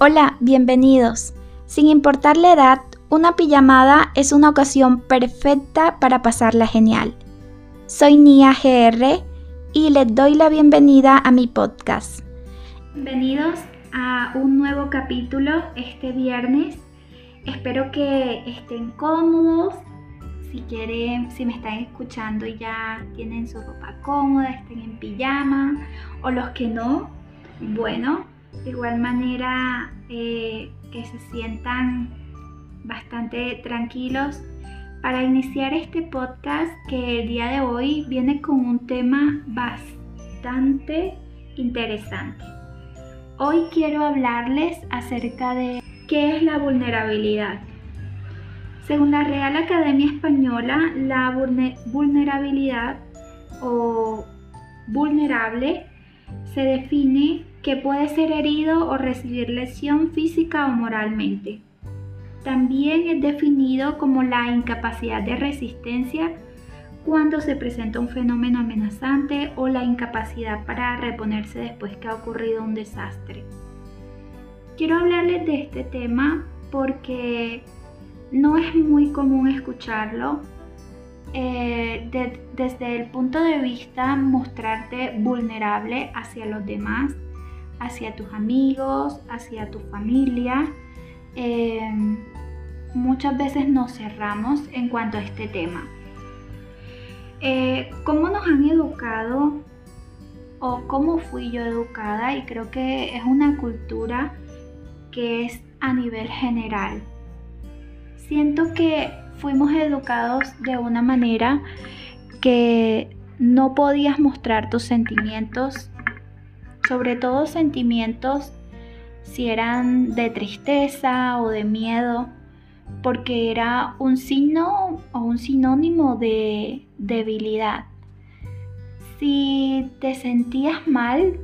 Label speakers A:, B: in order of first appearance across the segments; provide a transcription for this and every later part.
A: Hola, bienvenidos. Sin importar la edad, una pijamada es una ocasión perfecta para pasarla genial. Soy Nia GR y les doy la bienvenida a mi podcast. Bienvenidos a un nuevo capítulo este viernes. Espero que estén cómodos. Si quieren, si me están escuchando y ya tienen su ropa cómoda, estén en pijama o los que no, bueno, de igual manera eh, que se sientan bastante tranquilos para iniciar este podcast que el día de hoy viene con un tema bastante interesante. Hoy quiero hablarles acerca de qué es la vulnerabilidad. Según la Real Academia Española, la vulnerabilidad o vulnerable se define que puede ser herido o recibir lesión física o moralmente. También es definido como la incapacidad de resistencia cuando se presenta un fenómeno amenazante o la incapacidad para reponerse después que ha ocurrido un desastre. Quiero hablarles de este tema porque no es muy común escucharlo. Eh, desde el punto de vista mostrarte vulnerable hacia los demás, hacia tus amigos, hacia tu familia. Em, muchas veces nos cerramos en cuanto a este tema. Eh, ¿Cómo nos han educado o cómo fui yo educada? Y creo que es una cultura que es a nivel general. Siento que fuimos educados de una manera que no podías mostrar tus sentimientos sobre todo sentimientos si eran de tristeza o de miedo, porque era un signo o un sinónimo de debilidad. Si te sentías mal,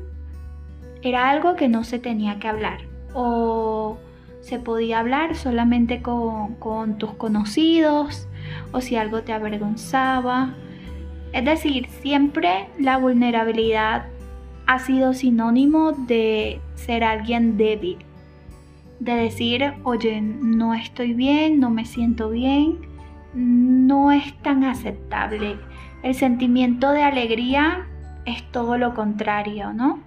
A: era algo que no se tenía que hablar o se podía hablar solamente con, con tus conocidos o si algo te avergonzaba. Es decir, siempre la vulnerabilidad ha sido sinónimo de ser alguien débil, de decir, oye, no estoy bien, no me siento bien, no es tan aceptable. El sentimiento de alegría es todo lo contrario, ¿no?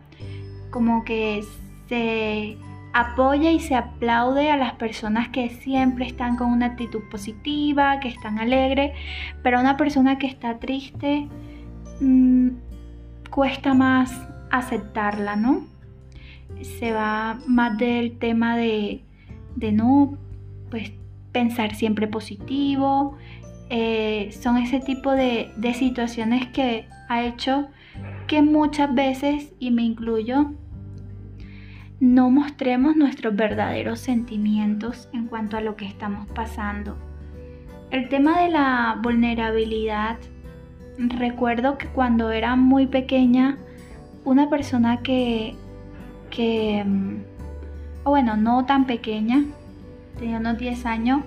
A: Como que se apoya y se aplaude a las personas que siempre están con una actitud positiva, que están alegres, pero una persona que está triste mm, cuesta más aceptarla, ¿no? Se va más del tema de, no, pues pensar siempre positivo. Eh, son ese tipo de, de situaciones que ha hecho que muchas veces, y me incluyo, no mostremos nuestros verdaderos sentimientos en cuanto a lo que estamos pasando. El tema de la vulnerabilidad, recuerdo que cuando era muy pequeña una persona que, que mm, bueno, no tan pequeña, tenía unos 10 años,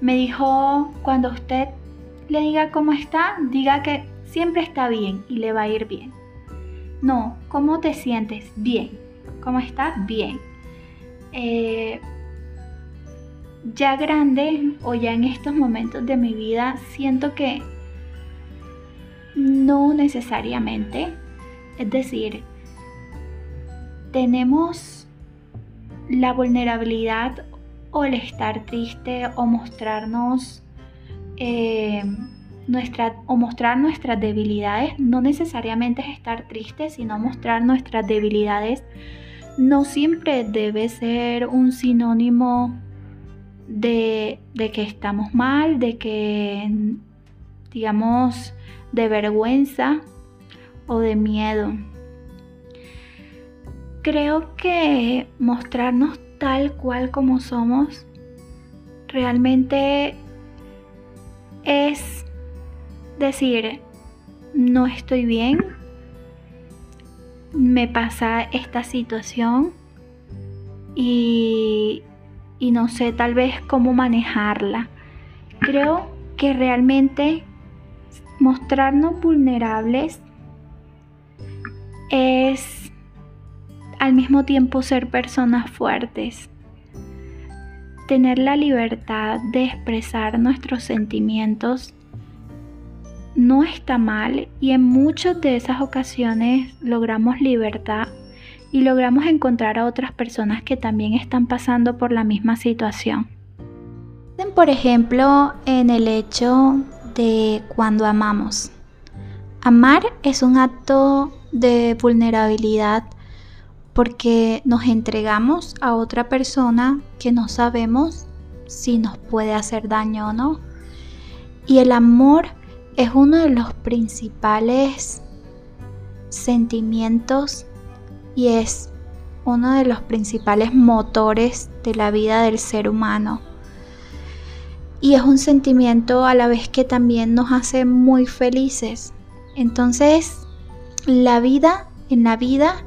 A: me dijo, cuando usted le diga cómo está, diga que siempre está bien y le va a ir bien. No, ¿cómo te sientes? Bien. ¿Cómo estás? Bien. Eh, ya grande o ya en estos momentos de mi vida siento que no necesariamente es decir, tenemos la vulnerabilidad o el estar triste o mostrarnos eh, nuestra, o mostrar nuestras debilidades. No necesariamente es estar triste, sino mostrar nuestras debilidades. No siempre debe ser un sinónimo de, de que estamos mal, de que, digamos, de vergüenza o de miedo. Creo que mostrarnos tal cual como somos realmente es decir, no estoy bien, me pasa esta situación y, y no sé tal vez cómo manejarla. Creo que realmente mostrarnos vulnerables es al mismo tiempo ser personas fuertes. Tener la libertad de expresar nuestros sentimientos no está mal y en muchas de esas ocasiones logramos libertad y logramos encontrar a otras personas que también están pasando por la misma situación. Por ejemplo, en el hecho de cuando amamos. Amar es un acto de vulnerabilidad porque nos entregamos a otra persona que no sabemos si nos puede hacer daño o no. Y el amor es uno de los principales sentimientos y es uno de los principales motores de la vida del ser humano. Y es un sentimiento a la vez que también nos hace muy felices. Entonces, la vida, en la vida,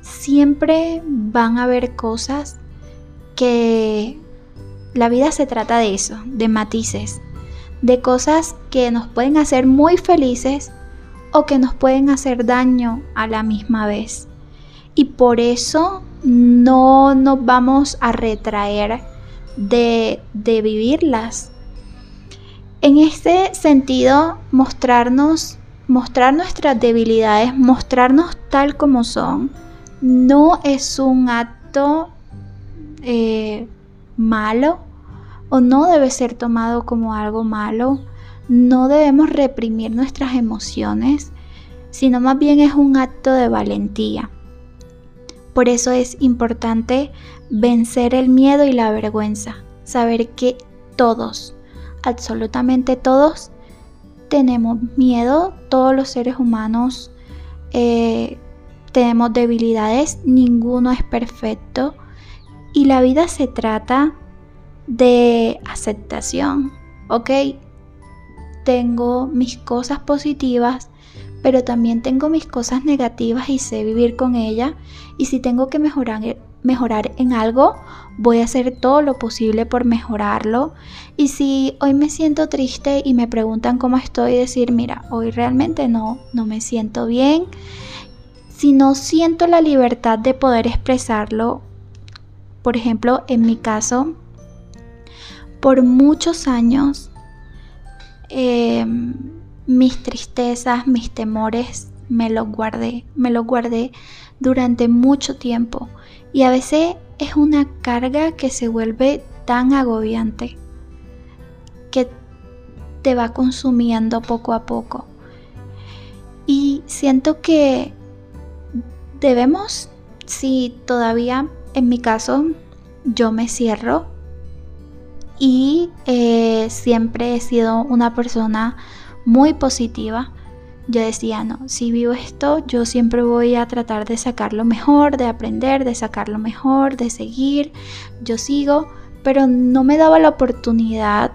A: siempre van a haber cosas que la vida se trata de eso, de matices, de cosas que nos pueden hacer muy felices o que nos pueden hacer daño a la misma vez. Y por eso no nos vamos a retraer de, de vivirlas. En este sentido, mostrarnos, mostrar nuestras debilidades, mostrarnos tal como son, no es un acto eh, malo o no debe ser tomado como algo malo. No debemos reprimir nuestras emociones, sino más bien es un acto de valentía. Por eso es importante vencer el miedo y la vergüenza, saber que todos, absolutamente todos, tenemos miedo, todos los seres humanos eh, tenemos debilidades, ninguno es perfecto y la vida se trata de aceptación, ¿ok? Tengo mis cosas positivas, pero también tengo mis cosas negativas y sé vivir con ellas y si tengo que mejorar, mejorar en algo, voy a hacer todo lo posible por mejorarlo. Y si hoy me siento triste y me preguntan cómo estoy, decir, mira, hoy realmente no, no me siento bien si no siento la libertad de poder expresarlo, por ejemplo, en mi caso, por muchos años, em, mis tristezas, mis temores, me los guardé, me los guardé durante mucho tiempo. Y a veces es una carga que se vuelve tan agobiante que te va consumiendo poco a poco. Y siento que Debemos, si todavía en mi caso yo me cierro y eh, siempre he sido una persona muy positiva, yo decía, no, si vivo esto, yo siempre voy a tratar de sacarlo mejor, de aprender, de sacarlo mejor, de seguir, yo sigo, pero no me daba la oportunidad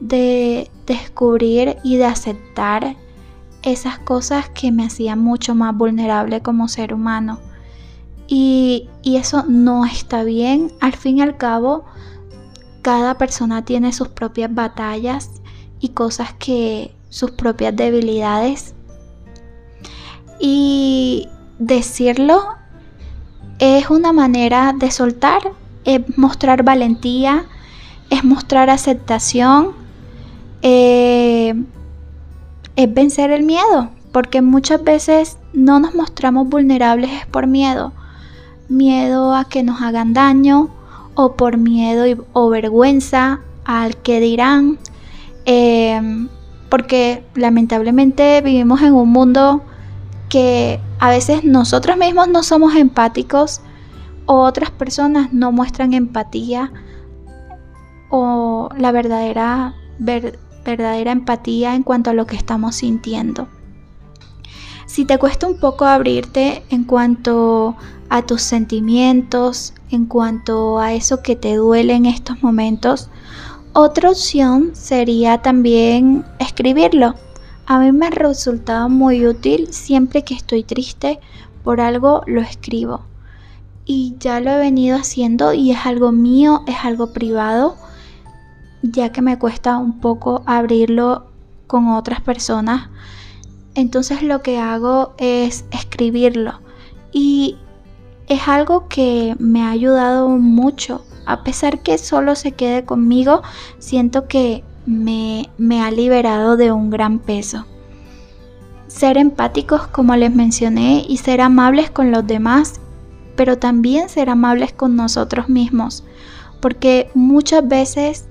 A: de descubrir y de aceptar esas cosas que me hacían mucho más vulnerable como ser humano. Y, eso no está bien. Al fin y al cabo, cada persona tiene sus propias batallas y cosas que sus propias debilidades. Y decirlo es una manera de soltar, es mostrar valentía, es mostrar aceptación. Eh, es vencer el miedo, porque muchas veces no nos mostramos vulnerables por miedo. Miedo a que nos hagan daño o por miedo o vergüenza al que dirán. Em, porque lamentablemente vivimos en un mundo que a veces nosotros mismos no somos empáticos o otras personas no muestran empatía o la verdadera verdadera empatía en cuanto a lo que estamos sintiendo. Si te cuesta un poco abrirte en cuanto a tus sentimientos, en cuanto a eso que te duele en estos momentos, otra opción sería también escribirlo. A mí me ha resultado muy útil siempre que estoy triste por algo lo escribo. Y ya lo he venido haciendo y es algo mío, es algo privado ya que me cuesta un poco abrirlo con otras personas. Entonces lo que hago es escribirlo. Y es algo que me ha ayudado mucho. A pesar que solo se quede conmigo, siento que me, ha liberado de un gran peso. Ser empáticos, como les mencioné, y ser amables con los demás, pero también ser amables con nosotros mismos, porque muchas veces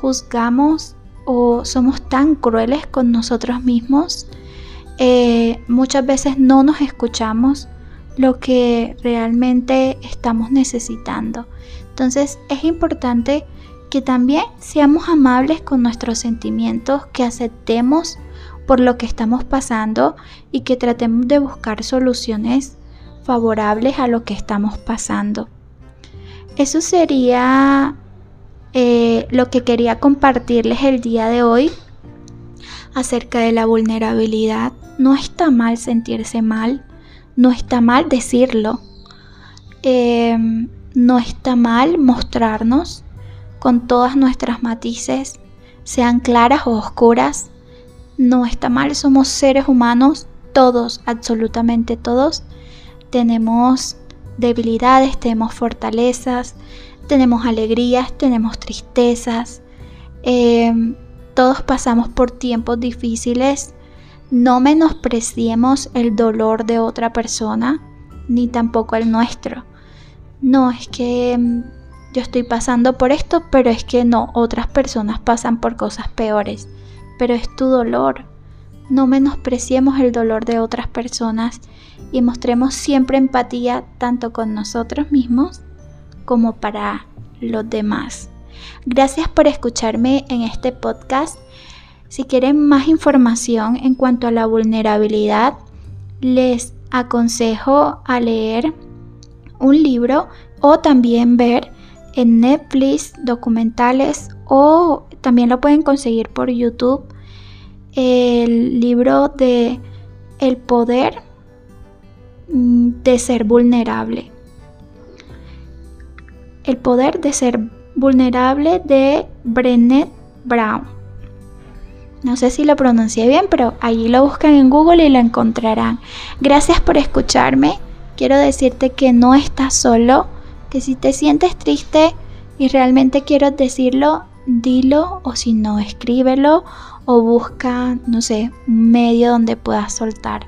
A: juzgamos o somos tan crueles con nosotros mismos, eh, muchas veces no nos escuchamos lo que realmente estamos necesitando. Entonces es importante que también seamos amables con nuestros sentimientos, que aceptemos por lo que estamos pasando y que tratemos de buscar soluciones favorables a lo que estamos pasando. Eso sería eh, lo que quería compartirles el día de hoy acerca de la vulnerabilidad. No está mal sentirse mal, no está mal decirlo, em, no está mal mostrarnos con todas nuestras matices, sean claras o oscuras. No está mal, somos seres humanos, todos, absolutamente todos. Tenemos debilidades, tenemos fortalezas, tenemos alegrías, tenemos tristezas, em, todos pasamos por tiempos difíciles. No menospreciemos el dolor de otra persona, ni tampoco el nuestro. No, es que em, yo estoy pasando por esto, pero es que no, otras personas pasan por cosas peores. Pero es tu dolor. No menospreciemos el dolor de otras personas y mostremos siempre empatía tanto con nosotros mismos como para los demás. Gracias por escucharme en este podcast. Si quieren más información en cuanto a la vulnerabilidad, les aconsejo a leer un libro o también ver en Netflix documentales o también lo pueden conseguir por YouTube el libro de El poder mm, de ser vulnerable. El poder de ser vulnerable de Brené Brown. No sé si lo pronuncié bien, pero allí lo buscan en Google y lo encontrarán. Gracias por escucharme. Quiero decirte que no estás solo, que si te sientes triste y realmente quiero decirlo, dilo o si no, escríbelo o busca, no sé, un medio donde puedas soltar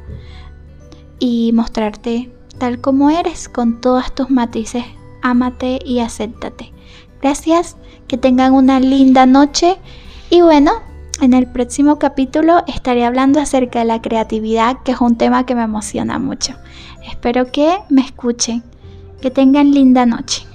A: y mostrarte tal como eres con todos tus matices ámate y acéptate. Gracias, que tengan una linda noche y bueno, en el próximo capítulo estaré hablando acerca de la creatividad, que es un tema que me emociona mucho. Espero que me escuchen. Que tengan linda noche.